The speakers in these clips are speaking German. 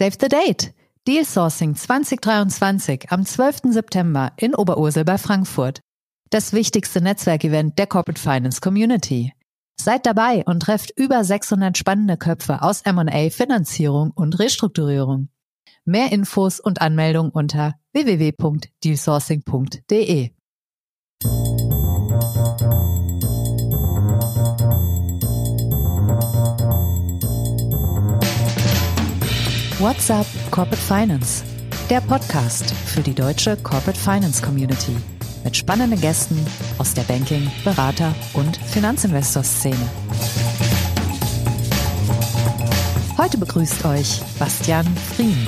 Save the date! Deal Sourcing 2023 am 12. September in Oberursel bei Frankfurt. Das wichtigste Netzwerkevent der Corporate Finance Community. Seid dabei und trefft über 600 spannende Köpfe aus M&A, Finanzierung und Restrukturierung. Mehr Infos und Anmeldung unter www.dealsourcing.de. What's up Corporate Finance? Der Podcast für die deutsche Corporate Finance Community mit spannenden Gästen aus der Banking-, Berater- und Finanzinvestor-Szene. Heute begrüßt euch Bastian Frien.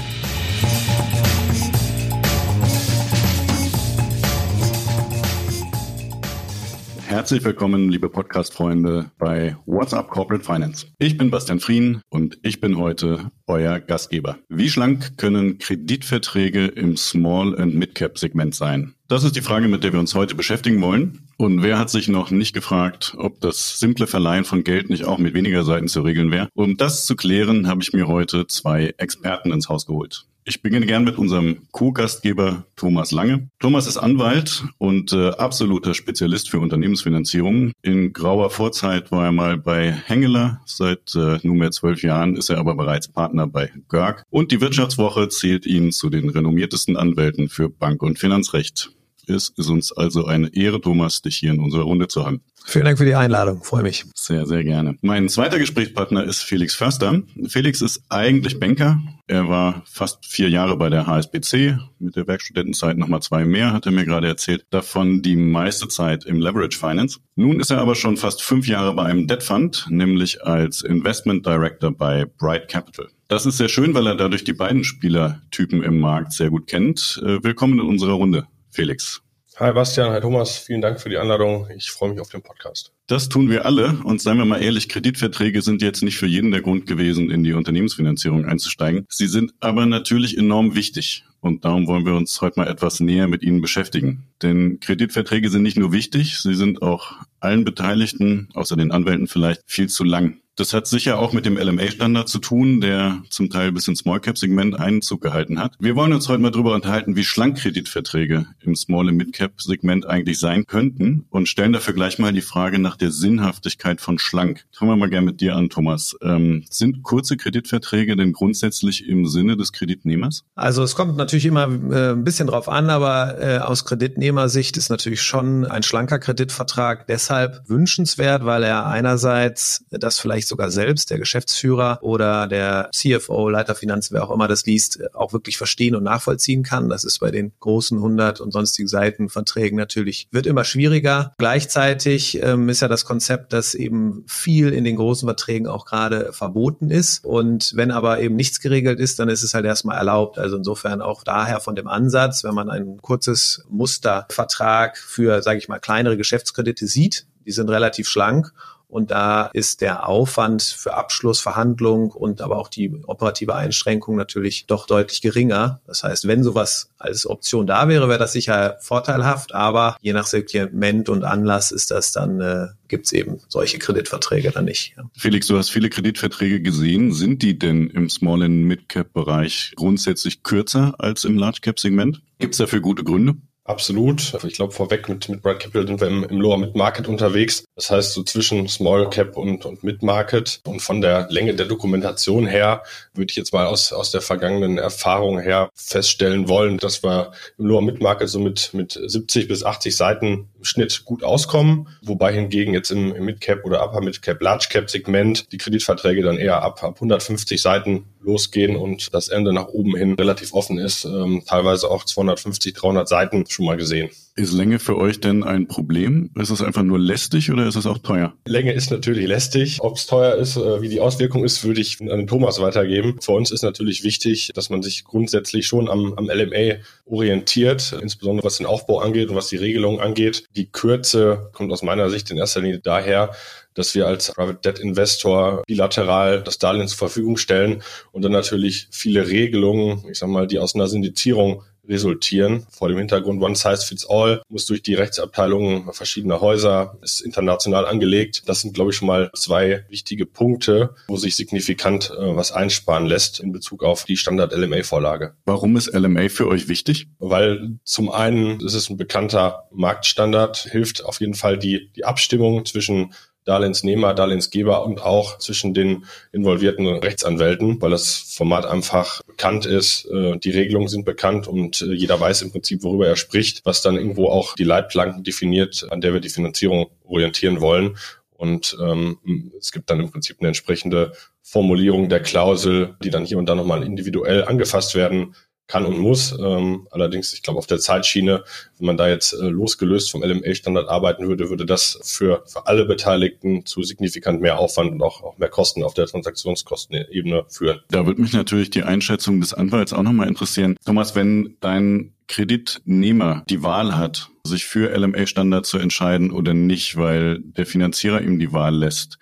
Herzlich willkommen, liebe Podcast-Freunde bei What's Up Corporate Finance. Ich bin Bastian Frien und ich bin heute euer Gastgeber. Wie schlank können Kreditverträge im Small- and Mid-Cap-Segment sein? Das ist die Frage, mit der wir uns heute beschäftigen wollen. Und wer hat sich noch nicht gefragt, ob das simple Verleihen von Geld nicht auch mit weniger Seiten zu regeln wäre? Um das zu klären, habe ich mir heute zwei Experten ins Haus geholt. Ich beginne gern mit unserem Co-Gastgeber Thomas Lange. Thomas ist Anwalt und äh, absoluter Spezialist für Unternehmensfinanzierung. In grauer Vorzeit war er mal bei Hengeler. Seit äh, nunmehr zwölf Jahren ist er aber bereits Partner bei Görg. Und die Wirtschaftswoche zählt ihn zu den renommiertesten Anwälten für Bank- und Finanzrecht. Es ist uns also eine Ehre, Thomas, dich hier in unserer Runde zu haben. Vielen Dank für die Einladung, freue mich. Sehr, sehr gerne. Mein zweiter Gesprächspartner ist Felix Förster. Felix ist eigentlich Banker. Er war fast vier Jahre bei der HSBC, mit der Werkstudentenzeit nochmal zwei mehr, hat er mir gerade erzählt. Davon die meiste Zeit im Leverage Finance. Nun ist er aber schon fast fünf Jahre bei einem Debt Fund, nämlich als Investment Director bei Bright Capital. Das ist sehr schön, weil er dadurch die beiden Spielertypen im Markt sehr gut kennt. Äh, willkommen in unserer Runde, Felix. Hi Bastian, hi Thomas, vielen Dank für die Einladung. Ich freue mich auf den Podcast. Das tun wir alle und seien wir mal ehrlich, Kreditverträge sind jetzt nicht für jeden der Grund gewesen, in die Unternehmensfinanzierung einzusteigen. Sie sind aber natürlich enorm wichtig und darum wollen wir uns heute mal etwas näher mit Ihnen beschäftigen. Denn Kreditverträge sind nicht nur wichtig, sie sind auch allen Beteiligten, außer den Anwälten vielleicht, viel zu lang. Das hat sicher auch mit dem LMA-Standard zu tun, der zum Teil bis ins Small-Cap-Segment Einzug gehalten hat. Wir wollen uns heute mal darüber unterhalten, wie schlank Kreditverträge im Small- und Mid-Cap-Segment eigentlich sein könnten und stellen dafür gleich mal die Frage nach der Sinnhaftigkeit von schlank. Fangen wir mal gerne mit dir an, Thomas. Ähm, sind kurze Kreditverträge denn grundsätzlich im Sinne des Kreditnehmers? Also es kommt natürlich immer äh, ein bisschen drauf an, aber äh, aus Kreditnehmersicht ist natürlich schon ein schlanker Kreditvertrag deshalb wünschenswert, weil er einerseits das vielleicht sogar selbst, der Geschäftsführer oder der CFO, Leiter Finanzen, wer auch immer das liest, auch wirklich verstehen und nachvollziehen kann. Das ist bei den großen 100 und sonstigen Seitenverträgen natürlich, wird immer schwieriger. Gleichzeitig ähm, ist ja das Konzept, dass eben viel in den großen Verträgen auch gerade verboten ist. Und wenn aber eben nichts geregelt ist, dann ist es halt erstmal erlaubt. Also insofern auch daher von dem Ansatz, wenn man ein kurzes Mustervertrag für, sage ich mal, kleinere Geschäftskredite sieht, die sind relativ schlank und da ist der Aufwand für Abschlussverhandlungen und aber auch die operative Einschränkung natürlich doch deutlich geringer. Das heißt, wenn sowas als Option da wäre, wäre das sicher vorteilhaft, aber je nach Segment und Anlass ist das dann, äh, gibt es eben solche Kreditverträge dann nicht. Ja. Felix, du hast viele Kreditverträge gesehen. Sind die denn im Small- und Mid-Cap-Bereich grundsätzlich kürzer als im Large-Cap-Segment? Gibt es dafür gute Gründe? Absolut. Ich glaube, vorweg mit, mit Bright Capital sind wir im, im Lower Mid Market unterwegs. Das heißt, so zwischen Small Cap und, und Mid Market. Und von der Länge der Dokumentation her würde ich jetzt mal aus, aus der vergangenen Erfahrung her feststellen wollen, dass wir im Lower Mid Market so mit, mit 70 bis 80 Seiten im Schnitt gut auskommen. Wobei hingegen jetzt im, im Mid Cap oder Upper Mid Cap, Large Cap Segment die Kreditverträge dann eher ab, ab 150 Seiten losgehen und das Ende nach oben hin relativ offen ist. Ähm, teilweise auch 250, 300 Seiten schon mal gesehen. Ist Länge für euch denn ein Problem? Ist es einfach nur lästig oder ist es auch teuer? Länge ist natürlich lästig. Ob es teuer ist, äh, wie die Auswirkung ist, würde ich an den Thomas weitergeben. Für uns ist natürlich wichtig, dass man sich grundsätzlich schon am, am LMA orientiert, insbesondere was den Aufbau angeht und was die Regelung angeht. Die Kürze kommt aus meiner Sicht in erster Linie daher, dass wir als Private Debt Investor bilateral das Darlehen zur Verfügung stellen und dann natürlich viele Regelungen, ich sag mal, die aus einer Syndizierung resultieren. Vor dem Hintergrund One Size Fits All muss durch die Rechtsabteilungen verschiedener Häuser, ist international angelegt. Das sind, glaube ich, schon mal zwei wichtige Punkte, wo sich signifikant äh, was einsparen lässt in Bezug auf die Standard-LMA-Vorlage. Warum ist LMA für euch wichtig? Weil zum einen ist es ein bekannter Marktstandard, hilft auf jeden Fall die, die Abstimmung zwischen Darlehensnehmer, Darlehensgeber und auch zwischen den involvierten Rechtsanwälten, weil das Format einfach bekannt ist, äh, die Regelungen sind bekannt und äh, jeder weiß im Prinzip, worüber er spricht, was dann irgendwo auch die Leitplanken definiert, an der wir die Finanzierung orientieren wollen. Und ähm, es gibt dann im Prinzip eine entsprechende Formulierung der Klausel, die dann hier und da nochmal individuell angefasst werden kann und muss. Ähm, allerdings, ich glaube, auf der Zeitschiene, wenn man da jetzt äh, losgelöst vom LMA-Standard arbeiten würde, würde das für, für alle Beteiligten zu signifikant mehr Aufwand und auch, auch mehr Kosten auf der Transaktionskostenebene führen. Da würde mich natürlich die Einschätzung des Anwalts auch nochmal interessieren. Thomas, wenn dein Kreditnehmer die Wahl hat, sich für LMA-Standard zu entscheiden oder nicht, weil der Finanzierer ihm die Wahl lässt,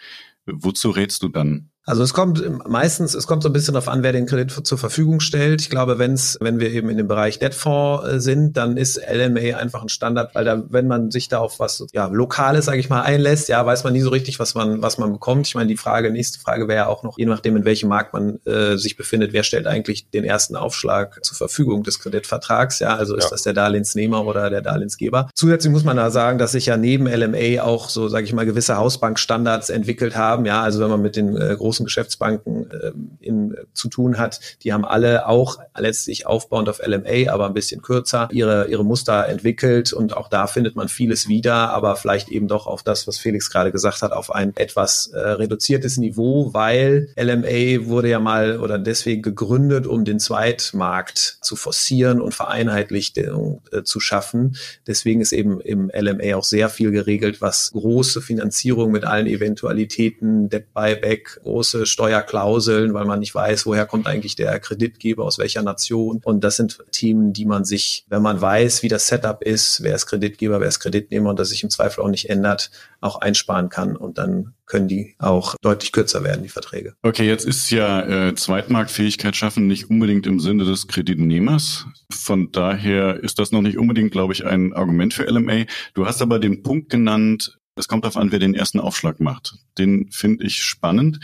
wozu rätst du dann? Also es kommt meistens, es kommt so ein bisschen darauf an, wer den Kredit zur Verfügung stellt. Ich glaube, wenn's, wenn wir eben in dem Bereich Debtfonds äh, sind, dann ist LMA einfach ein Standard, weil da, wenn man sich da auf was ja, Lokales, sage ich mal, einlässt, ja, weiß man nie so richtig, was man, was man bekommt. Ich meine, die Frage, nächste Frage wäre ja auch noch, je nachdem, in welchem Markt man äh, sich befindet, wer stellt eigentlich den ersten Aufschlag zur Verfügung des Kreditvertrags? Ja, also ist ja. das der Darlehensnehmer oder der Darlehensgeber? Zusätzlich muss man da sagen, dass sich ja neben LMA auch so, sage ich mal, gewisse Hausbankstandards entwickelt haben. Ja, also wenn man mit den äh, großen großen Geschäftsbanken äh, in, äh, zu tun hat, die haben alle auch letztlich aufbauend auf LMA, aber ein bisschen kürzer, ihre, ihre Muster entwickelt und auch da findet man vieles wieder, aber vielleicht eben doch auf das, was Felix gerade gesagt hat, auf ein etwas äh, reduziertes Niveau, weil LMA wurde ja mal oder deswegen gegründet, um den Zweitmarkt zu forcieren und Vereinheitlichung äh, zu schaffen. Deswegen ist eben im LMA auch sehr viel geregelt, was große Finanzierung mit allen Eventualitäten, Debt Buyback, große große Steuerklauseln, weil man nicht weiß, woher kommt eigentlich der Kreditgeber, aus welcher Nation. Und das sind Themen, die man sich, wenn man weiß, wie das Setup ist, wer ist Kreditgeber, wer ist Kreditnehmer und das sich im Zweifel auch nicht ändert, auch einsparen kann. Und dann können die auch deutlich kürzer werden, die Verträge. Okay, jetzt ist ja äh, Zweitmarktfähigkeit schaffen nicht unbedingt im Sinne des Kreditnehmers. Von daher ist das noch nicht unbedingt, glaube ich, ein Argument für LMA. Du hast aber den Punkt genannt, es kommt darauf an, wer den ersten Aufschlag macht. Den finde ich spannend.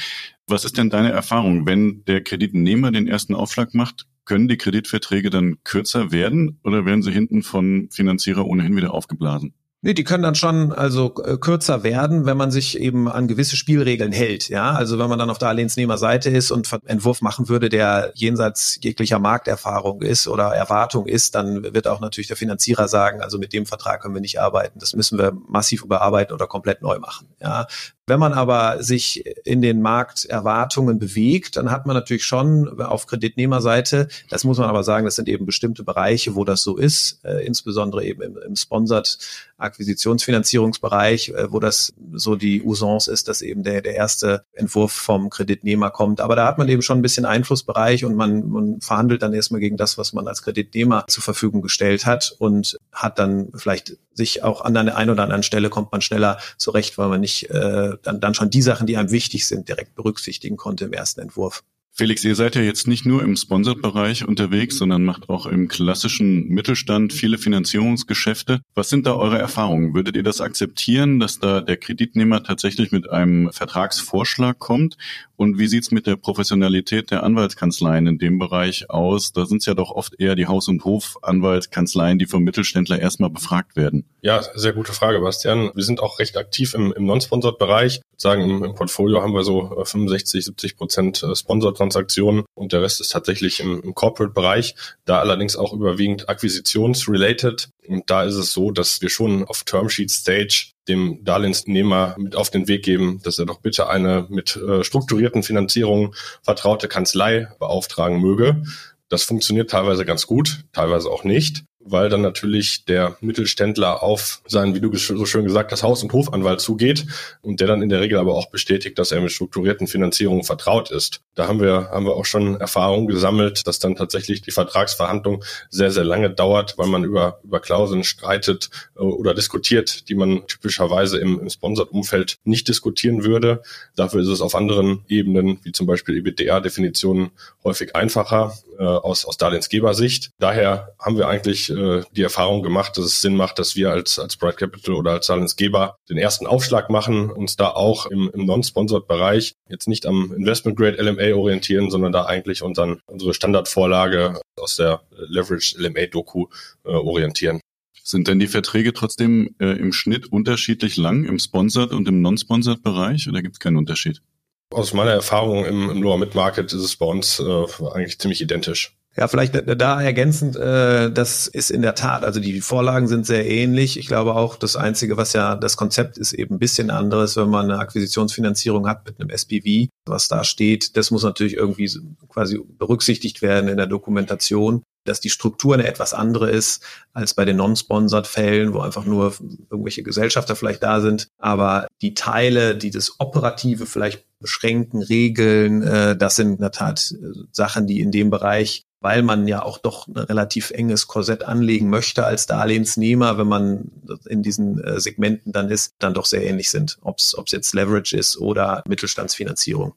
Was ist denn deine Erfahrung, wenn der Kreditnehmer den ersten Aufschlag macht? Können die Kreditverträge dann kürzer werden oder werden sie hinten von Finanzierer ohnehin wieder aufgeblasen? Nee, die können dann schon also äh, kürzer werden, wenn man sich eben an gewisse Spielregeln hält. Ja, also wenn man dann auf der Darlehensnehmerseite ist und Entwurf machen würde, der jenseits jeglicher Markterfahrung ist oder Erwartung ist, dann wird auch natürlich der Finanzierer sagen, also mit dem Vertrag können wir nicht arbeiten. Das müssen wir massiv überarbeiten oder komplett neu machen. Ja, wenn man aber sich in den Markterwartungen bewegt, dann hat man natürlich schon auf Kreditnehmerseite, das muss man aber sagen, das sind eben bestimmte Bereiche, wo das so ist, äh, insbesondere eben im, im Sponsored Akquisitionsfinanzierungsbereich, äh, wo das so die Usance ist, dass eben der, der erste Entwurf vom Kreditnehmer kommt. Aber da hat man eben schon ein bisschen Einflussbereich und man, man verhandelt dann erstmal gegen das, was man als Kreditnehmer zur Verfügung gestellt hat und hat dann vielleicht sich auch an der einen oder anderen Stelle kommt man schneller zurecht, weil man nicht äh, dann, dann schon die Sachen, die einem wichtig sind, direkt berücksichtigen konnte im ersten Entwurf. Felix, ihr seid ja jetzt nicht nur im Sponsored-Bereich unterwegs, sondern macht auch im klassischen Mittelstand viele Finanzierungsgeschäfte. Was sind da eure Erfahrungen? Würdet ihr das akzeptieren, dass da der Kreditnehmer tatsächlich mit einem Vertragsvorschlag kommt? Und wie sieht's mit der Professionalität der Anwaltskanzleien in dem Bereich aus? Da sind es ja doch oft eher die Haus- und Hofanwaltskanzleien, die vom Mittelständler erstmal befragt werden. Ja, sehr gute Frage, Bastian. Wir sind auch recht aktiv im, im Non-Sponsored-Bereich. Sagen, im, im, Portfolio haben wir so 65, 70 Prozent äh, Sponsor-Transaktionen und der Rest ist tatsächlich im, im Corporate-Bereich, da allerdings auch überwiegend akquisitionsrelated. Und da ist es so, dass wir schon auf Termsheet-Stage dem Darlehensnehmer mit auf den Weg geben, dass er doch bitte eine mit äh, strukturierten Finanzierungen vertraute Kanzlei beauftragen möge. Das funktioniert teilweise ganz gut, teilweise auch nicht weil dann natürlich der Mittelständler auf seinen, wie du so schön gesagt hast, Haus- und Hofanwalt zugeht und der dann in der Regel aber auch bestätigt, dass er mit strukturierten Finanzierungen vertraut ist. Da haben wir, haben wir auch schon Erfahrung gesammelt, dass dann tatsächlich die Vertragsverhandlung sehr, sehr lange dauert, weil man über, über Klauseln streitet äh, oder diskutiert, die man typischerweise im, im Sponsored-Umfeld nicht diskutieren würde. Dafür ist es auf anderen Ebenen, wie zum Beispiel EBITDA-Definitionen, häufig einfacher äh, aus, aus Darlehensgebersicht. Daher haben wir eigentlich äh, die Erfahrung gemacht, dass es Sinn macht, dass wir als, als Bright Capital oder als Darlehensgeber den ersten Aufschlag machen, uns da auch im, im Non-Sponsored-Bereich jetzt nicht am Investment-Grade LMA orientieren, sondern da eigentlich unseren, unsere Standardvorlage aus der Leverage LMA-Doku äh, orientieren. Sind denn die Verträge trotzdem äh, im Schnitt unterschiedlich lang im Sponsored und im Non-Sponsored Bereich oder gibt es keinen Unterschied? Aus meiner Erfahrung im, im Lower Mid Market ist es bei uns äh, eigentlich ziemlich identisch. Ja, vielleicht da ergänzend, äh, das ist in der Tat, also die Vorlagen sind sehr ähnlich. Ich glaube auch, das Einzige, was ja das Konzept ist, eben ein bisschen anderes, wenn man eine Akquisitionsfinanzierung hat mit einem SPV, was da steht, das muss natürlich irgendwie quasi berücksichtigt werden in der Dokumentation dass die Struktur eine etwas andere ist als bei den non-sponsored Fällen, wo einfach nur irgendwelche Gesellschafter vielleicht da sind. Aber die Teile, die das Operative vielleicht beschränken, regeln, äh, das sind in der Tat äh, Sachen, die in dem Bereich weil man ja auch doch ein relativ enges Korsett anlegen möchte als Darlehensnehmer, wenn man in diesen äh, Segmenten dann ist, dann doch sehr ähnlich sind, ob es jetzt Leverage ist oder Mittelstandsfinanzierung.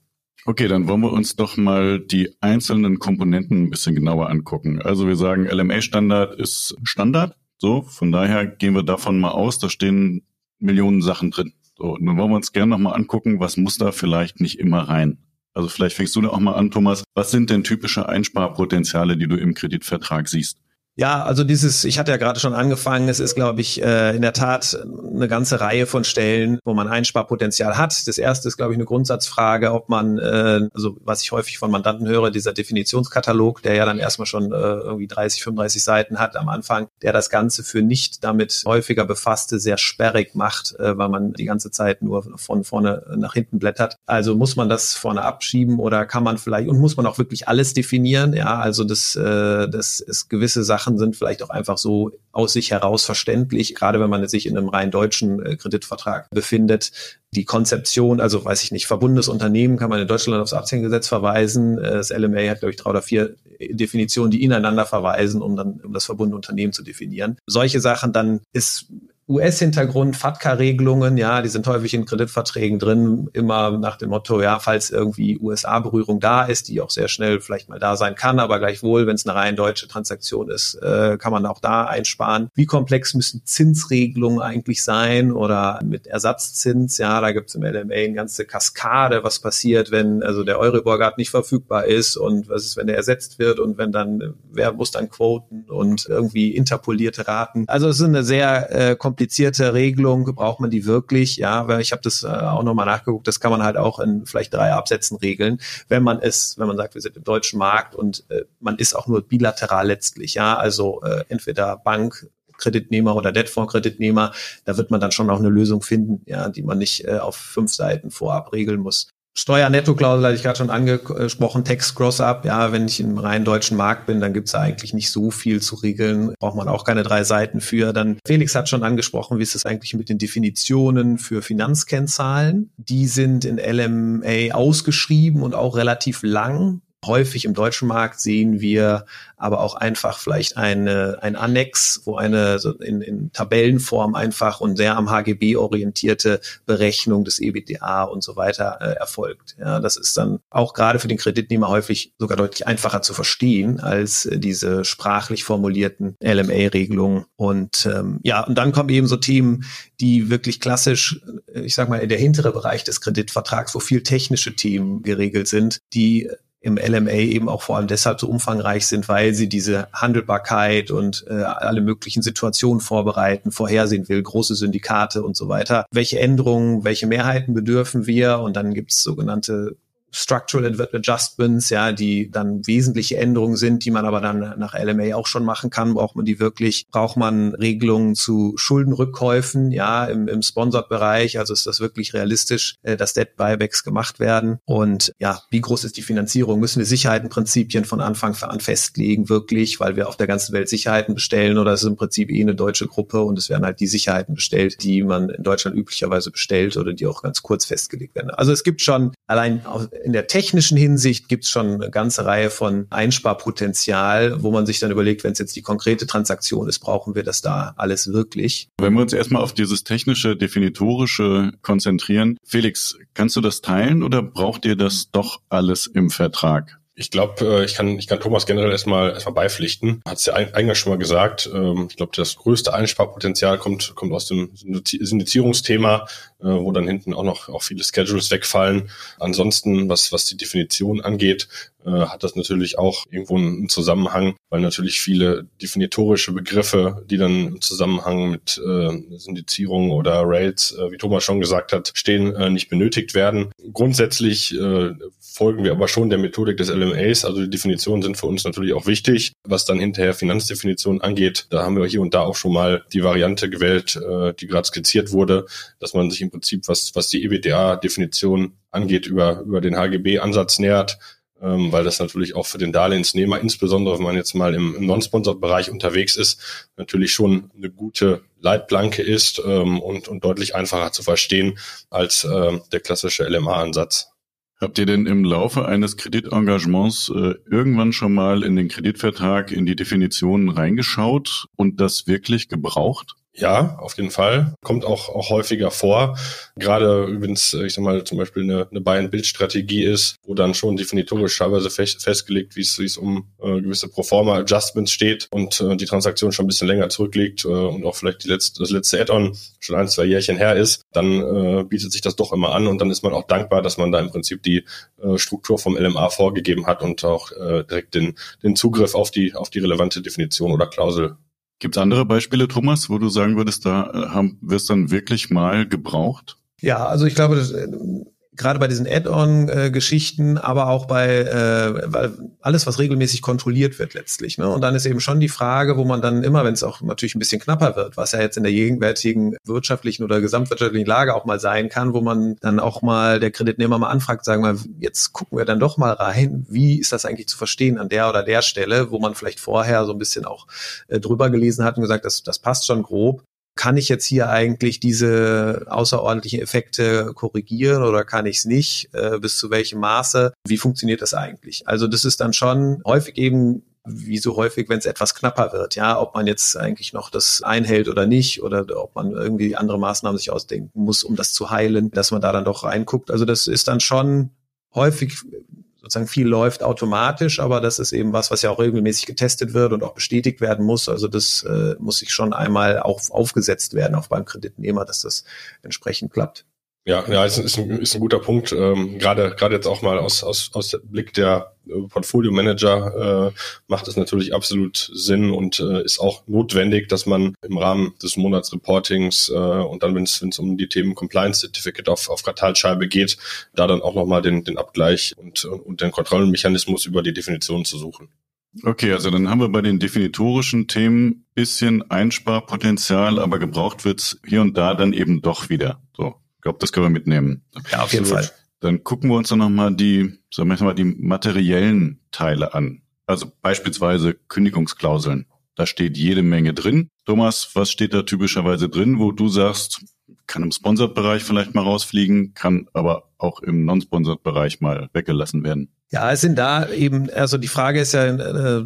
Okay, dann wollen wir uns doch mal die einzelnen Komponenten ein bisschen genauer angucken. Also wir sagen, LMA-Standard ist Standard. So, von daher gehen wir davon mal aus, da stehen Millionen Sachen drin. So, nun wollen wir uns gerne nochmal angucken, was muss da vielleicht nicht immer rein. Also vielleicht fängst du da auch mal an, Thomas. Was sind denn typische Einsparpotenziale, die du im Kreditvertrag siehst? Ja, also dieses, ich hatte ja gerade schon angefangen, es ist, glaube ich, äh, in der Tat eine ganze Reihe von Stellen, wo man Einsparpotenzial hat. Das erste ist, glaube ich, eine Grundsatzfrage, ob man, äh, also was ich häufig von Mandanten höre, dieser Definitionskatalog, der ja dann erstmal schon äh, irgendwie 30, 35 Seiten hat am Anfang, der das Ganze für nicht damit häufiger befasste sehr sperrig macht, äh, weil man die ganze Zeit nur von vorne nach hinten blättert. Also muss man das vorne abschieben oder kann man vielleicht, und muss man auch wirklich alles definieren? Ja, also das, äh, das ist gewisse Sachen Sachen sind vielleicht auch einfach so aus sich heraus verständlich, gerade wenn man sich in einem rein deutschen äh, Kreditvertrag befindet. Die Konzeption, also weiß ich nicht, verbundenes Unternehmen kann man in Deutschland aufs Aktiengesetz verweisen. Äh, das LMA hat, glaube ich, drei oder vier Definitionen, die ineinander verweisen, um dann um das verbundene Unternehmen zu definieren. Solche Sachen, dann ist US-Hintergrund, FATCA-Regelungen, ja, die sind häufig in Kreditverträgen drin, immer nach dem Motto, ja, falls irgendwie USA-Berührung da ist, die auch sehr schnell vielleicht mal da sein kann, aber gleichwohl, wenn es eine rein deutsche Transaktion ist, äh, kann man auch da einsparen. Wie komplex müssen Zinsregelungen eigentlich sein oder mit Ersatzzins, ja, da gibt es im LMA eine ganze Kaskade, was passiert, wenn also der Euribor gerade nicht verfügbar ist und was ist, wenn der ersetzt wird und wenn dann, wer muss dann quoten und irgendwie interpolierte Raten. Also es ist eine sehr äh, komplizierte Regelung, braucht man die wirklich? Ja, weil ich habe das äh, auch nochmal nachgeguckt, das kann man halt auch in vielleicht drei Absätzen regeln, wenn man es, wenn man sagt, wir sind im deutschen Markt und äh, man ist auch nur bilateral letztlich, ja, also äh, entweder Bank, Kreditnehmer oder Debtfonds-Kreditnehmer, da wird man dann schon auch eine Lösung finden, ja, die man nicht äh, auf fünf Seiten vorab regeln muss. Steuernettoklausel hatte ich gerade schon angesprochen, Tax Cross-Up. Ja, wenn ich im rein deutschen Markt bin, dann gibt's da eigentlich nicht so viel zu regeln. Braucht man auch keine drei Seiten für. Dann Felix hat schon angesprochen, wie ist es eigentlich mit den Definitionen für Finanzkennzahlen? Die sind in LMA ausgeschrieben und auch relativ lang. Häufig im deutschen Markt sehen wir aber auch einfach vielleicht eine, ein Annex, wo eine so in, in Tabellenform einfach und sehr am HGB orientierte Berechnung des EBDA und so weiter äh, erfolgt. Ja, das ist dann auch gerade für den Kreditnehmer häufig sogar deutlich einfacher zu verstehen als äh, diese sprachlich formulierten LMA-Regelungen. Und ähm, ja, und dann kommen eben so Themen, die wirklich klassisch, äh, ich sag mal, in der hintere Bereich des Kreditvertrags, wo viel technische Themen geregelt sind, die im LMA eben auch vor allem deshalb so umfangreich sind, weil sie diese Handelbarkeit und äh, alle möglichen Situationen vorbereiten, vorhersehen will, große Syndikate und so weiter. Welche Änderungen, welche Mehrheiten bedürfen wir? Und dann gibt es sogenannte Structural Adjustments, ja, die dann wesentliche Änderungen sind, die man aber dann nach LMA auch schon machen kann. Braucht man die wirklich? Braucht man Regelungen zu Schuldenrückkäufen, ja, im, im Sponsored-Bereich? Also ist das wirklich realistisch, äh, dass Debt Buybacks gemacht werden? Und ja, wie groß ist die Finanzierung? Müssen wir Sicherheitenprinzipien von Anfang an festlegen, wirklich, weil wir auf der ganzen Welt Sicherheiten bestellen oder ist es im Prinzip eh eine deutsche Gruppe und es werden halt die Sicherheiten bestellt, die man in Deutschland üblicherweise bestellt oder die auch ganz kurz festgelegt werden. Also es gibt schon allein in der technischen Hinsicht gibt es schon eine ganze Reihe von Einsparpotenzial, wo man sich dann überlegt, wenn es jetzt die konkrete Transaktion ist, brauchen wir das da alles wirklich? Wenn wir uns erstmal auf dieses technische, definitorische konzentrieren, Felix, kannst du das teilen oder braucht ihr das doch alles im Vertrag? Ich glaube, äh, ich kann, ich kann Thomas generell erstmal erstmal beipflichten. Hat es ja eingangs schon mal gesagt. Ähm, ich glaube, das größte Einsparpotenzial kommt kommt aus dem Syndizierungsthema, äh, wo dann hinten auch noch auch viele Schedules wegfallen. Ansonsten, was was die Definition angeht, äh, hat das natürlich auch irgendwo einen Zusammenhang, weil natürlich viele definitorische Begriffe, die dann im Zusammenhang mit äh, Syndizierung oder Rails, äh, wie Thomas schon gesagt hat, stehen, äh, nicht benötigt werden. Grundsätzlich äh, folgen wir aber schon der Methodik des LMAs, also die Definitionen sind für uns natürlich auch wichtig. Was dann hinterher Finanzdefinitionen angeht, da haben wir hier und da auch schon mal die Variante gewählt, äh, die gerade skizziert wurde, dass man sich im Prinzip, was, was die EBDA-Definition angeht, über, über den HGB-Ansatz nähert ähm, weil das natürlich auch für den Darlehensnehmer, insbesondere wenn man jetzt mal im, im Non-Sponsored-Bereich unterwegs ist, natürlich schon eine gute Leitplanke ist ähm, und, und deutlich einfacher zu verstehen als äh, der klassische LMA-Ansatz. Habt ihr denn im Laufe eines Kreditengagements äh, irgendwann schon mal in den Kreditvertrag, in die Definitionen reingeschaut und das wirklich gebraucht? Ja, auf jeden Fall. Kommt auch, auch häufiger vor. Gerade wenn es, ich sag mal, zum Beispiel eine, eine Buy-and-Build-Strategie ist, wo dann schon definitorisch teilweise fest, festgelegt, wie es, wie es um äh, gewisse Proforma-Adjustments steht und äh, die Transaktion schon ein bisschen länger zurückliegt äh, und auch vielleicht die letzte, das letzte Add-on schon ein, zwei Jährchen her ist, dann äh, bietet sich das doch immer an und dann ist man auch dankbar, dass man da im Prinzip die äh, Struktur vom LMA vorgegeben hat und auch äh, direkt den, den Zugriff auf die, auf die relevante Definition oder Klausel Gibt es andere Beispiele, Thomas, wo du sagen würdest, da äh, haben wir es dann wirklich mal gebraucht? Ja, also ich glaube, das, äh, gerade bei diesen Add-on-Geschichten, aber auch bei äh, alles, was regelmäßig kontrolliert wird letztlich. Ne? Und dann ist eben schon die Frage, wo man dann immer, wenn es auch natürlich ein bisschen knapper wird, was ja jetzt in der gegenwärtigen wirtschaftlichen oder gesamtwirtschaftlichen Lage auch mal sein kann, wo man dann auch mal der Kreditnehmer mal anfragt, sagen wir, jetzt gucken wir dann doch mal rein, wie ist das eigentlich zu verstehen an der oder der Stelle, wo man vielleicht vorher so ein bisschen auch äh, drüber gelesen hat und gesagt, das, das passt schon grob kann ich jetzt hier eigentlich diese außerordentlichen Effekte korrigieren oder kann ich es nicht? Äh, bis zu welchem Maße? Wie funktioniert das eigentlich? Also das ist dann schon häufig eben wie so häufig, wenn es etwas knapper wird, ja, ob man jetzt eigentlich noch das einhält oder nicht oder ob man irgendwie andere Maßnahmen sich ausdenken muss, um das zu heilen, dass man da dann doch reinguckt. Also das ist dann schon häufig sozusagen viel läuft automatisch, aber das ist eben was, was ja auch regelmäßig getestet wird und auch bestätigt werden muss. Also das äh, muss sich schon einmal auch aufgesetzt werden, auch beim Kreditnehmer, dass das entsprechend klappt. Ja, ja, ist, ist, ein, ist ein guter Punkt. Ähm, gerade gerade jetzt auch mal aus aus aus dem Blick der äh, Portfolio Manager äh, macht es natürlich absolut Sinn und äh, ist auch notwendig, dass man im Rahmen des Monatsreportings äh, und dann, wenn es um die Themen Compliance Certificate auf, auf Quartalscheibe geht, da dann auch nochmal den, den Abgleich und, und den Kontrollenmechanismus über die Definition zu suchen. Okay, also dann haben wir bei den definitorischen Themen bisschen Einsparpotenzial, aber gebraucht wird's hier und da dann eben doch wieder. So, glaube, das können wir mitnehmen. Ja, auf jeden Fall. Dann gucken wir uns dann nochmal die, sagen wir mal, die materiellen Teile an. Also beispielsweise Kündigungsklauseln. Da steht jede Menge drin. Thomas, was steht da typischerweise drin, wo du sagst, kann im Sponsored-Bereich vielleicht mal rausfliegen, kann aber auch im Non-Sponsored-Bereich mal weggelassen werden? Ja, es sind da eben, also die Frage ist ja, äh,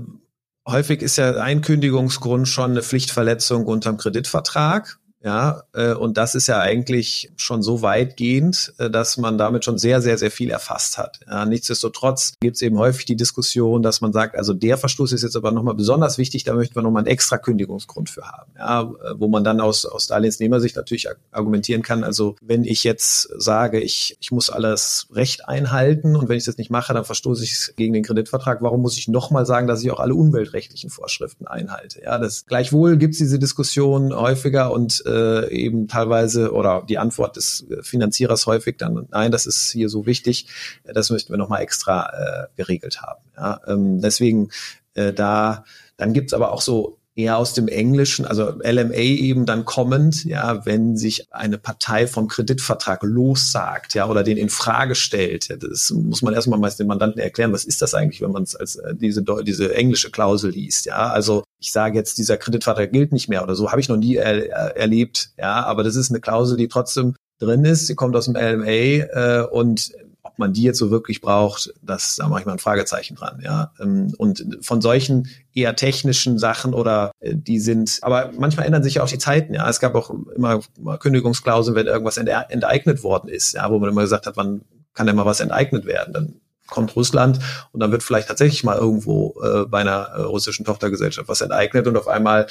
häufig ist ja Einkündigungsgrund schon eine Pflichtverletzung unterm Kreditvertrag. Ja, äh, und das ist ja eigentlich schon so weitgehend, äh, dass man damit schon sehr, sehr, sehr viel erfasst hat. Ja, nichtsdestotrotz gibt es eben häufig die Diskussion, dass man sagt, also der Verstoß ist jetzt aber nochmal besonders wichtig, da möchten wir nochmal einen extra Kündigungsgrund für haben. Ja, äh, wo man dann aus, aus Darlehensnehmersicht natürlich argumentieren kann, also wenn ich jetzt sage, ich, ich muss alles Recht einhalten und wenn ich das nicht mache, dann verstoße ich gegen den Kreditvertrag, warum muss ich nochmal sagen, dass ich auch alle umweltrechtlichen Vorschriften einhalte? Ja, das gleichwohl gibt es diese Diskussion häufiger und äh, eben teilweise oder die Antwort des Finanzierers häufig dann, nein, das ist hier so wichtig, das möchten wir nochmal extra äh, geregelt haben. Ja, ähm, deswegen äh, da, dann gibt's aber auch so eher aus dem Englischen, also LMA eben dann kommend, ja, wenn sich eine Partei vom Kreditvertrag lossagt, ja, oder den in Frage stellt. Ja, das muss man erstmal meist den Mandanten erklären, was ist das eigentlich, wenn man es als äh, diese diese englische Klausel liest, ja? Also ich sage jetzt, dieser Kreditvertrag gilt nicht mehr oder so, habe ich noch nie er, äh, erlebt, ja, aber das ist eine Klausel, die trotzdem drin ist, sie kommt aus dem LMA äh, und ob man die jetzt so wirklich braucht, das da mache ich mal ein Fragezeichen dran. Ja, ähm, und von solchen eher technischen Sachen oder äh, die sind, aber manchmal ändern sich ja auch die Zeiten. Ja, es gab auch immer Kündigungsklauseln, wenn irgendwas enteignet worden ist, ja, wo man immer gesagt hat, wann kann denn mal was enteignet werden? Dann kommt Russland und dann wird vielleicht tatsächlich mal irgendwo äh, bei einer äh, russischen Tochtergesellschaft was enteignet und auf einmal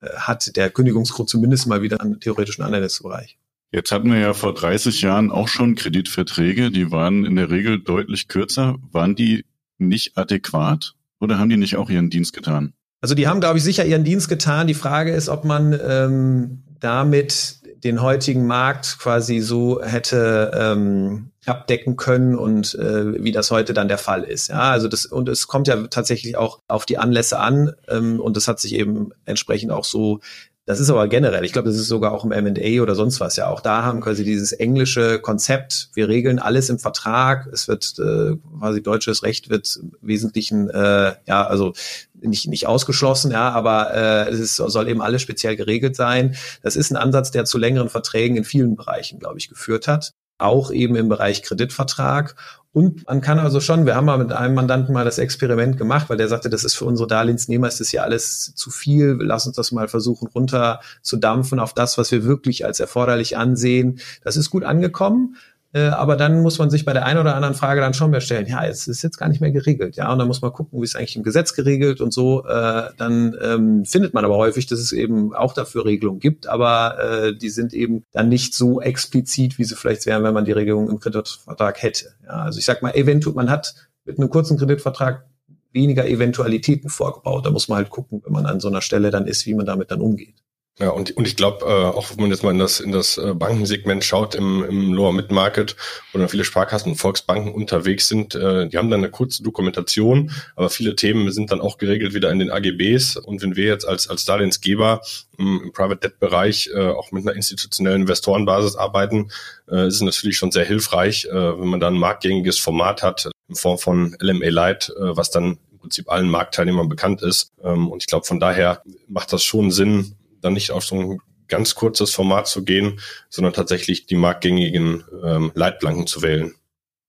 äh, hat der Kündigungsgrund zumindest mal wieder einen theoretischen Anwendungsbereich. Jetzt hatten wir ja vor 30 Jahren auch schon Kreditverträge, die waren in der Regel deutlich kürzer. Waren die nicht adäquat oder haben die nicht auch ihren Dienst getan? Also die haben, glaube ich, sicher ihren Dienst getan. Die Frage ist, ob man ähm, damit den heutigen Markt quasi so hätte ähm, abdecken können und äh, wie das heute dann der Fall ist. Ja, also das und es kommt ja tatsächlich auch auf die Anlässe an ähm, und das hat sich eben entsprechend auch so das ist aber generell, ich glaube, das ist sogar auch im M&A oder sonst was ja. Auch da haben quasi dieses englische Konzept, wir regeln alles im Vertrag, es wird äh, quasi deutsches Recht wird im Wesentlichen, äh, ja, also nicht, nicht ausgeschlossen, ja, aber äh, es ist, soll eben alles speziell geregelt sein. Das ist ein Ansatz, der zu längeren Verträgen in vielen Bereichen, glaube ich, geführt hat auch eben im Bereich Kreditvertrag. Und man kann also schon, wir haben mal mit einem Mandanten mal das Experiment gemacht, weil der sagte, das ist für unsere Darlehensnehmer, ist das ja alles zu viel. Lass uns das mal versuchen runter zu dampfen auf das, was wir wirklich als erforderlich ansehen. Das ist gut angekommen. Äh, aber dann muss man sich bei der einen oder anderen Frage dann schon mehr stellen, ja, es ist jetzt gar nicht mehr geregelt, ja, und dann muss man gucken, wie es eigentlich im Gesetz geregelt und so. Äh, dann ähm, findet man aber häufig, dass es eben auch dafür Regelungen gibt, aber äh, die sind eben dann nicht so explizit, wie sie vielleicht wären, wenn man die Regelung im Kreditvertrag hätte. Ja, also ich sag mal, eventuell, man hat mit einem kurzen Kreditvertrag weniger Eventualitäten vorgebaut. Da muss man halt gucken, wenn man an so einer Stelle dann ist, wie man damit dann umgeht. Ja, und, und ich glaube, äh, auch wenn man jetzt mal in das, in das äh, Bankensegment schaut, im, im Lower Mid Market, wo dann viele Sparkassen und Volksbanken unterwegs sind, äh, die haben dann eine kurze Dokumentation, aber viele Themen sind dann auch geregelt wieder in den AGBs. Und wenn wir jetzt als, als Darlehensgeber im, im Private Debt Bereich äh, auch mit einer institutionellen Investorenbasis arbeiten, äh, ist es natürlich schon sehr hilfreich, äh, wenn man dann ein marktgängiges Format hat, in Form von LMA Light, äh, was dann im Prinzip allen Marktteilnehmern bekannt ist. Ähm, und ich glaube, von daher macht das schon Sinn, dann nicht auf so ein ganz kurzes Format zu gehen, sondern tatsächlich die marktgängigen ähm, Leitplanken zu wählen.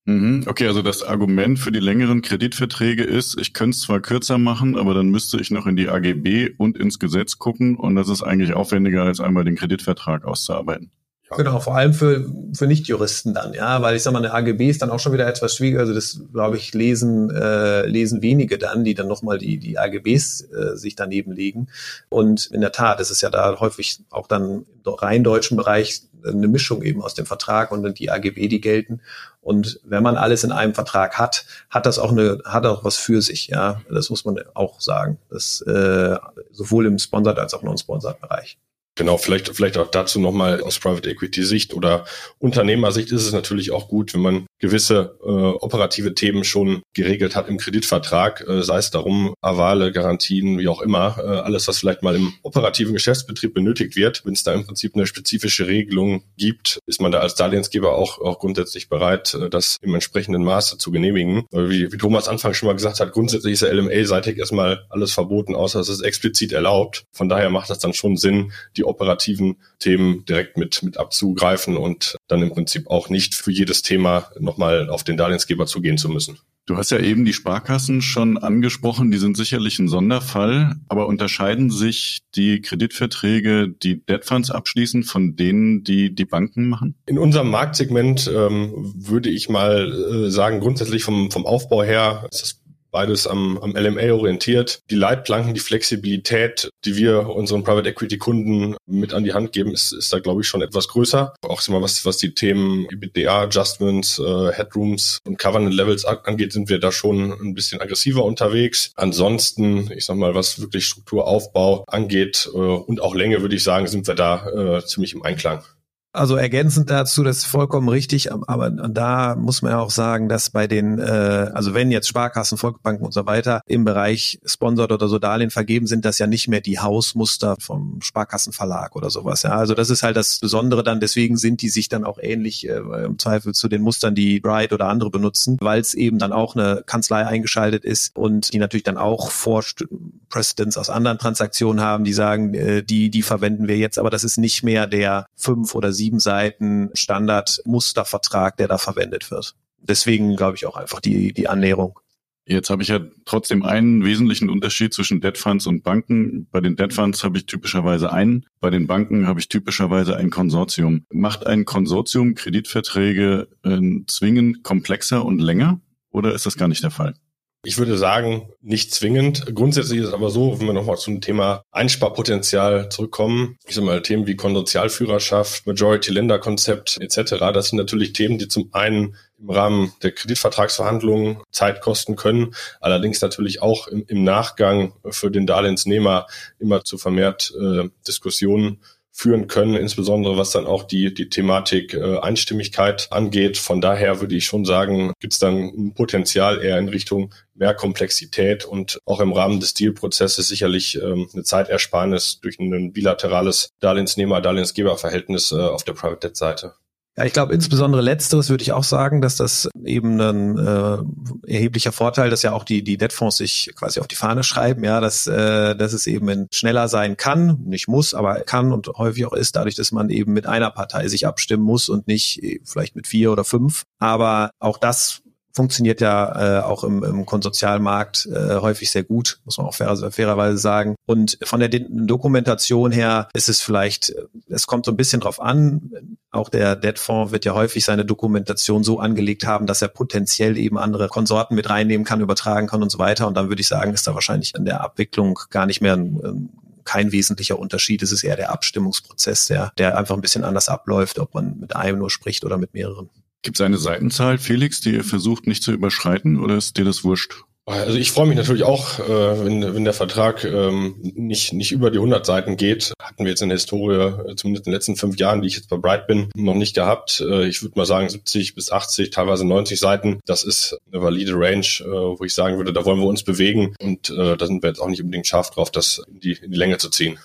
Mhm. Okay, also das Argument für die längeren Kreditverträge ist, ich könnte es zwar kürzer machen, aber dann müsste ich noch in die AGB und ins Gesetz gucken und das ist eigentlich aufwendiger, als einmal den Kreditvertrag auszuarbeiten. Genau, vor allem für, für Nichtjuristen dann, ja, weil ich sag mal, eine AGB ist dann auch schon wieder etwas schwieriger. Also das, glaube ich, lesen, äh, lesen wenige dann, die dann nochmal die, die AGBs äh, sich daneben legen. Und in der Tat ist es ja da häufig auch dann im rein deutschen Bereich eine Mischung eben aus dem Vertrag und die AGB, die gelten. Und wenn man alles in einem Vertrag hat, hat das auch eine, hat auch was für sich, ja. Das muss man auch sagen. Das äh, sowohl im Sponsored als auch Non-Sponsored Bereich. Genau, vielleicht, vielleicht auch dazu nochmal aus Private Equity Sicht oder Unternehmersicht ist es natürlich auch gut, wenn man gewisse äh, operative Themen schon geregelt hat im Kreditvertrag, äh, sei es darum, Avale, Garantien, wie auch immer, äh, alles, was vielleicht mal im operativen Geschäftsbetrieb benötigt wird. Wenn es da im Prinzip eine spezifische Regelung gibt, ist man da als Darlehensgeber auch, auch grundsätzlich bereit, äh, das im entsprechenden Maße zu genehmigen. Wie, wie Thomas Anfang schon mal gesagt hat, grundsätzlich ist ja LMA-seitig erstmal alles verboten, außer es ist explizit erlaubt. Von daher macht das dann schon Sinn, die operativen Themen direkt mit, mit abzugreifen und dann im Prinzip auch nicht für jedes Thema nochmal auf den Darlehensgeber zugehen zu müssen. Du hast ja eben die Sparkassen schon angesprochen, die sind sicherlich ein Sonderfall, aber unterscheiden sich die Kreditverträge, die Debt Funds abschließen, von denen, die die Banken machen? In unserem Marktsegment ähm, würde ich mal äh, sagen, grundsätzlich vom, vom Aufbau her ist das beides am, am LMA orientiert. Die Leitplanken, die Flexibilität, die wir unseren Private Equity Kunden mit an die Hand geben, ist, ist da, glaube ich, schon etwas größer. Auch mal, was, was die Themen EBITDA, Adjustments, äh, Headrooms und Covenant Levels angeht, sind wir da schon ein bisschen aggressiver unterwegs. Ansonsten, ich sag mal, was wirklich Strukturaufbau angeht äh, und auch Länge, würde ich sagen, sind wir da äh, ziemlich im Einklang. Also ergänzend dazu, das ist vollkommen richtig, aber da muss man ja auch sagen, dass bei den, äh, also wenn jetzt Sparkassen, Volksbanken und so weiter im Bereich Sponsored oder so Darlehen vergeben sind, das ja nicht mehr die Hausmuster vom Sparkassenverlag oder sowas. Ja, also das ist halt das Besondere dann, deswegen sind die sich dann auch ähnlich äh, im Zweifel zu den Mustern, die Bright oder andere benutzen, weil es eben dann auch eine Kanzlei eingeschaltet ist und die natürlich dann auch vor Precedents aus anderen Transaktionen haben, die sagen, äh, die, die verwenden wir jetzt, aber das ist nicht mehr der fünf oder sieben sieben Seiten Standard-Mustervertrag, der da verwendet wird. deswegen glaube ich auch einfach die, die Annäherung. Jetzt habe ich ja trotzdem einen wesentlichen Unterschied zwischen Debt Funds und Banken. Bei den Debt Funds habe ich typischerweise einen, bei den Banken habe ich typischerweise ein Konsortium. Macht ein Konsortium Kreditverträge äh, zwingend komplexer und länger oder ist das gar nicht der Fall? Ich würde sagen, nicht zwingend. Grundsätzlich ist es aber so, wenn wir nochmal zum Thema Einsparpotenzial zurückkommen, ich sage mal Themen wie Konsortialführerschaft, Majority-Lender-Konzept etc., das sind natürlich Themen, die zum einen im Rahmen der Kreditvertragsverhandlungen Zeit kosten können, allerdings natürlich auch im, im Nachgang für den Darlehensnehmer immer zu vermehrt äh, Diskussionen führen können, insbesondere was dann auch die, die Thematik äh, Einstimmigkeit angeht. Von daher würde ich schon sagen, gibt es dann ein Potenzial eher in Richtung mehr Komplexität und auch im Rahmen des Dealprozesses sicherlich ähm, eine Zeitersparnis durch ein bilaterales Darlehensnehmer-Darlehensgeber-Verhältnis äh, auf der Private Debt Seite. Ja, ich glaube insbesondere letzteres würde ich auch sagen, dass das eben ein äh, erheblicher Vorteil, dass ja auch die die Debtfonds sich quasi auf die Fahne schreiben, ja, dass äh, dass es eben schneller sein kann, nicht muss, aber kann und häufig auch ist, dadurch, dass man eben mit einer Partei sich abstimmen muss und nicht äh, vielleicht mit vier oder fünf. Aber auch das funktioniert ja äh, auch im, im Konsortialmarkt äh, häufig sehr gut, muss man auch fair, fairerweise sagen. Und von der Dokumentation her ist es vielleicht, es kommt so ein bisschen drauf an, auch der Debtfonds wird ja häufig seine Dokumentation so angelegt haben, dass er potenziell eben andere Konsorten mit reinnehmen kann, übertragen kann und so weiter. Und dann würde ich sagen, ist da wahrscheinlich in der Abwicklung gar nicht mehr ein, kein wesentlicher Unterschied. Es ist eher der Abstimmungsprozess, der, der einfach ein bisschen anders abläuft, ob man mit einem nur spricht oder mit mehreren. Gibt es eine Seitenzahl, Felix, die ihr versucht nicht zu überschreiten oder ist dir das wurscht? Also ich freue mich natürlich auch, äh, wenn, wenn der Vertrag ähm, nicht, nicht über die 100 Seiten geht. Hatten wir jetzt in der Historie, äh, zumindest in den letzten fünf Jahren, die ich jetzt bei Bright bin, noch nicht gehabt. Äh, ich würde mal sagen 70 bis 80, teilweise 90 Seiten. Das ist eine valide Range, äh, wo ich sagen würde, da wollen wir uns bewegen. Und äh, da sind wir jetzt auch nicht unbedingt scharf drauf, das in die, in die Länge zu ziehen.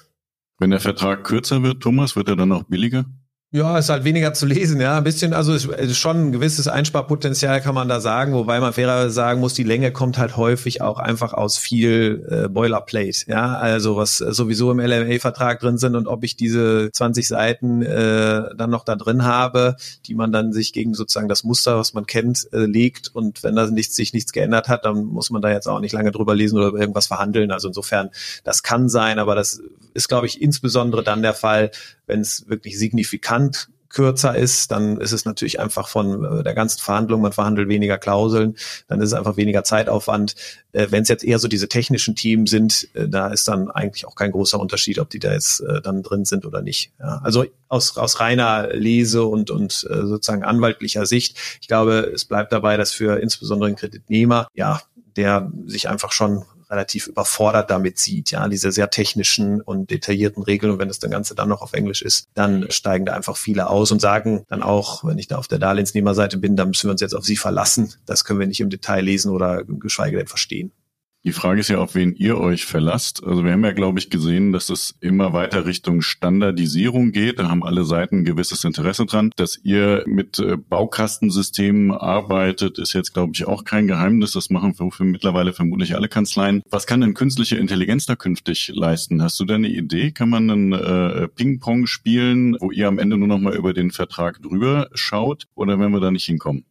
Wenn der Vertrag kürzer wird, Thomas, wird er dann auch billiger? Ja, ist halt weniger zu lesen, ja. Ein bisschen, also ist schon ein gewisses Einsparpotenzial kann man da sagen, wobei man fairerweise sagen muss, die Länge kommt halt häufig auch einfach aus viel äh, Boilerplate, ja. Also was sowieso im LMA-Vertrag drin sind und ob ich diese 20 Seiten äh, dann noch da drin habe, die man dann sich gegen sozusagen das Muster, was man kennt, äh, legt. Und wenn da nichts, sich nichts geändert hat, dann muss man da jetzt auch nicht lange drüber lesen oder irgendwas verhandeln. Also insofern, das kann sein, aber das ist, glaube ich, insbesondere dann der Fall, wenn es wirklich signifikant kürzer ist, dann ist es natürlich einfach von äh, der ganzen Verhandlung, man verhandelt weniger Klauseln, dann ist es einfach weniger Zeitaufwand. Äh, wenn es jetzt eher so diese technischen Teams sind, äh, da ist dann eigentlich auch kein großer Unterschied, ob die da jetzt dann drin sind oder nicht. Ja, also aus, aus reiner Lese und, und sozusagen anwaltlicher Sicht, ich glaube, es bleibt dabei, dass für insbesondere einen Kreditnehmer, ja, der sich einfach schon relativ überfordert damit sieht, ja, diese sehr technischen und detaillierten Regeln. Und wenn das Ganze dann noch auf Englisch ist, dann steigen da einfach viele aus und sagen dann auch, wenn ich da auf der Darlehensnehmerseite bin, dann müssen wir uns jetzt auf sie verlassen. Das können wir nicht im Detail lesen oder geschweige denn verstehen. Die Frage ist ja, auf wen ihr euch verlasst. Also wir haben ja, glaube ich, gesehen, dass es immer weiter Richtung Standardisierung geht. Da haben alle Seiten ein gewisses Interesse dran. Dass ihr mit äh, Baukastensystemen arbeitet, ist jetzt, glaube ich, auch kein Geheimnis. Das machen für, für mittlerweile vermutlich alle Kanzleien. Was kann denn künstliche Intelligenz da künftig leisten? Hast du da eine Idee? Kann man einen äh, Ping-Pong spielen, wo ihr am Ende nur noch mal über den Vertrag drüber schaut? Oder werden wir da nicht hinkommen?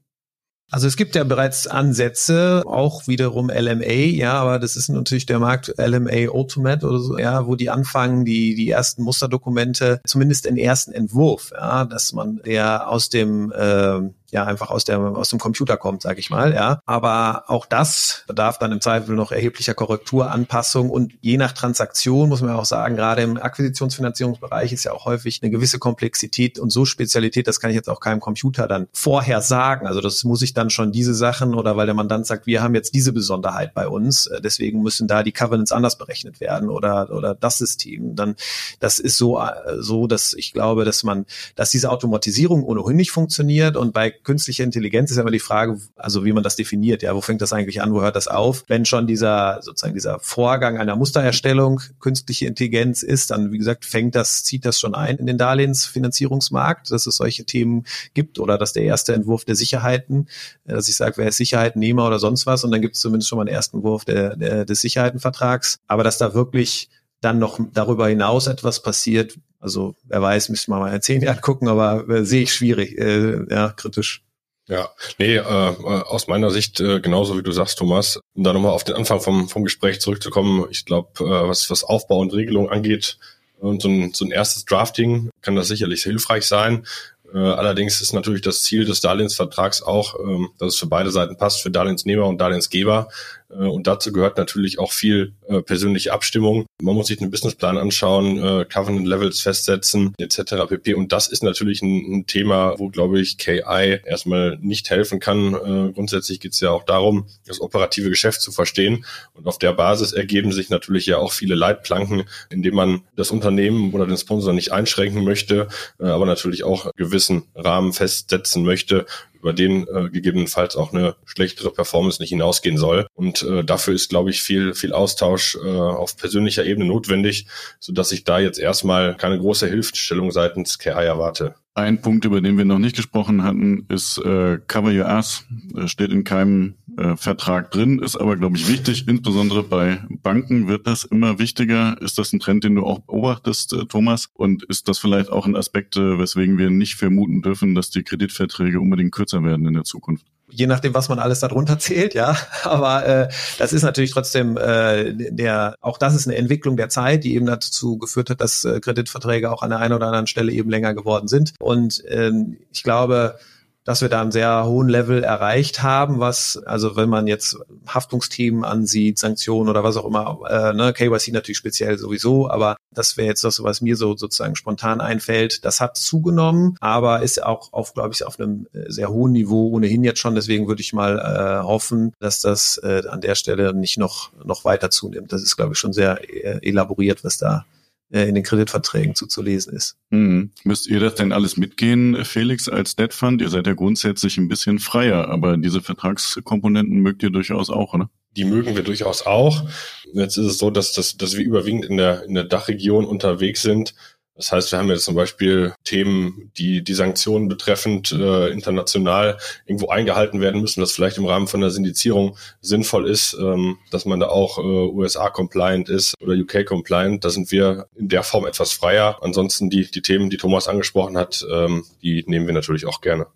Also es gibt ja bereits Ansätze, auch wiederum LMA, ja, aber das ist natürlich der Markt LMA Ultimate oder so, ja, wo die anfangen, die, die ersten Musterdokumente, zumindest den ersten Entwurf, ja, dass man der aus dem äh, ja einfach aus der aus dem Computer kommt, sage ich mal, ja. Aber auch das bedarf dann im Zweifel noch erheblicher Korrekturanpassung und je nach Transaktion muss man auch sagen, gerade im Akquisitionsfinanzierungsbereich ist ja auch häufig eine gewisse Komplexität und so Spezialität, das kann ich jetzt auch keinem Computer dann vorher sagen. Also das muss ich dann schon diese Sachen oder weil der Mandant sagt, wir haben jetzt diese Besonderheit bei uns, äh, deswegen müssen da die Covenants anders berechnet werden oder oder das System. Dann das ist so äh, so, dass ich glaube, dass man, dass diese Automatisierung ohnehin nicht funktioniert und bei künstliche Intelligenz ist ja immer die Frage, also wie man das definiert. Ja, wo fängt das eigentlich an? Wo hört das auf? Wenn schon dieser sozusagen dieser Vorgang einer Mustererstellung künstliche Intelligenz ist, dann wie gesagt fängt das, zieht das schon ein in den Darlehensfinanzierungsmarkt, dass es solche Themen gibt oder dass der erste Entwurf der Sicherheiten, äh, dass ich sage, wer ist Sicherheitennehmer oder sonst was und dann gibt es zumindest schon mal einen ersten Entwurf der, der, des Sicherheitenvertrags. Aber dass da wirklich dann noch darüber hinaus etwas passiert, also wer weiß, müsste man mal in zehn Jahren gucken, aber äh, sehe ich schwierig, äh, ja, kritisch. Ja, nee, äh, aus meiner Sicht äh, genauso wie du sagst, Thomas. Um da nochmal auf den Anfang vom, vom Gespräch zurückzukommen, ich glaube, äh, was, was Aufbau und Regelung angeht, und so ein, so ein erstes Drafting kann das sicherlich hilfreich sein. Äh, allerdings ist natürlich das Ziel des Darlehensvertrags auch, ähm, dass es für beide Seiten passt, für Darlehensnehmer und Darlehensgeber. Äh, und dazu gehört natürlich auch viel äh, persönliche Abstimmung. Man muss sich einen Businessplan anschauen, äh, Covenant Levels festsetzen, etc. pp. Und das ist natürlich ein, ein Thema, wo, glaube ich, KI erstmal nicht helfen kann. Äh, grundsätzlich geht es ja auch darum, das operative Geschäft zu verstehen. Und auf der Basis ergeben sich natürlich ja auch viele Leitplanken, indem man das Unternehmen oder den Sponsor nicht einschränken möchte, äh, aber natürlich auch gewissen Rahmen festsetzen möchte, über den äh, gegebenenfalls auch eine schlechtere Performance nicht hinausgehen soll. Und äh, dafür ist, glaube ich, viel, viel Austausch äh, auf persönlicher Ebene notwendig, so dass ich da jetzt erstmal keine große Hilfestellung seitens KI erwarte. Ein Punkt, über den wir noch nicht gesprochen hatten, ist äh, Cover Your Ass. Steht in keinem äh, Vertrag drin, ist aber, glaube ich, wichtig. Insbesondere bei Banken wird das immer wichtiger. Ist das ein Trend, den du auch beobachtest, äh, Thomas? Und ist das vielleicht auch ein Aspekt, äh, weswegen wir nicht vermuten dürfen, dass die Kreditverträge unbedingt kürzer werden in der Zukunft? Je nachdem, was man alles darunter zählt, ja. Aber äh, das ist natürlich trotzdem äh, der, auch das ist eine Entwicklung der Zeit, die eben dazu geführt hat, dass äh, Kreditverträge auch an der einen oder anderen Stelle eben länger geworden sind. Und ähm, ich glaube, dass wir da einen sehr hohen Level erreicht haben, was, also wenn man jetzt Haftungsthemen ansieht, Sanktionen oder was auch immer, äh, ne, KYC natürlich speziell sowieso, aber das wäre jetzt das, was mir so sozusagen spontan einfällt. Das hat zugenommen, aber ist auch auf, glaube ich, auf einem sehr hohen Niveau ohnehin jetzt schon. Deswegen würde ich mal äh, hoffen, dass das äh, an der Stelle nicht noch, noch weiter zunimmt. Das ist, glaube ich, schon sehr äh, elaboriert, was da äh, in den Kreditverträgen zuzulesen ist. Mhm. Müsst ihr das denn alles mitgehen, Felix, als Debt Fund? Ihr seid ja grundsätzlich ein bisschen freier, aber diese Vertragskomponenten mögt ihr durchaus auch, oder? Die mögen wir durchaus auch. Jetzt ist es so, dass, dass, dass wir überwiegend in der, in der Dachregion unterwegs sind das heißt, wir haben jetzt zum Beispiel Themen, die die Sanktionen betreffend äh, international irgendwo eingehalten werden müssen, was vielleicht im Rahmen von der Syndizierung sinnvoll ist, ähm, dass man da auch äh, USA-compliant ist oder UK-compliant. Da sind wir in der Form etwas freier. Ansonsten die, die Themen, die Thomas angesprochen hat, ähm, die nehmen wir natürlich auch gerne.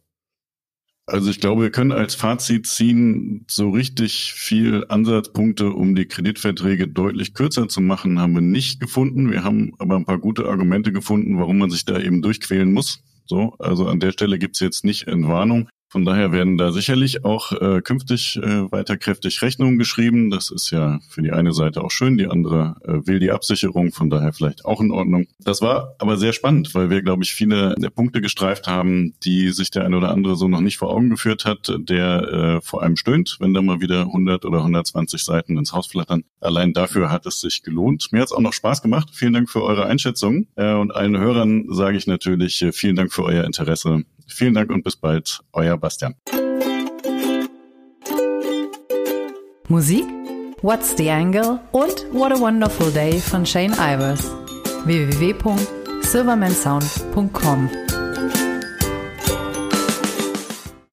Also ich glaube, wir können als Fazit ziehen, so richtig viel Ansatzpunkte, um die Kreditverträge deutlich kürzer zu machen, haben wir nicht gefunden. Wir haben aber ein paar gute Argumente gefunden, warum man sich da eben durchquälen muss. So, also an der Stelle gibt's jetzt nicht Entwarnung. Von daher werden da sicherlich auch äh, künftig äh, weiter kräftig Rechnungen geschrieben. Das ist ja für die eine Seite auch schön, die andere äh, will die Absicherung, von daher vielleicht auch in Ordnung. Das war aber sehr spannend, weil wir, glaube ich, viele der Punkte gestreift haben, die sich der eine oder andere so noch nicht vor Augen geführt hat, der äh, vor allem stöhnt, wenn da mal wieder 100 oder 120 Seiten ins Haus flattern. Allein dafür hat es sich gelohnt. Mir hat es auch noch Spaß gemacht. Vielen Dank für eure Einschätzung. Äh, und allen Hörern sage ich natürlich äh, vielen Dank für euer Interesse. Vielen Dank und bis bald, euer Bastian. Musik What's the Angle und What a Wonderful Day von Shane Ivers. www.silvermansound.com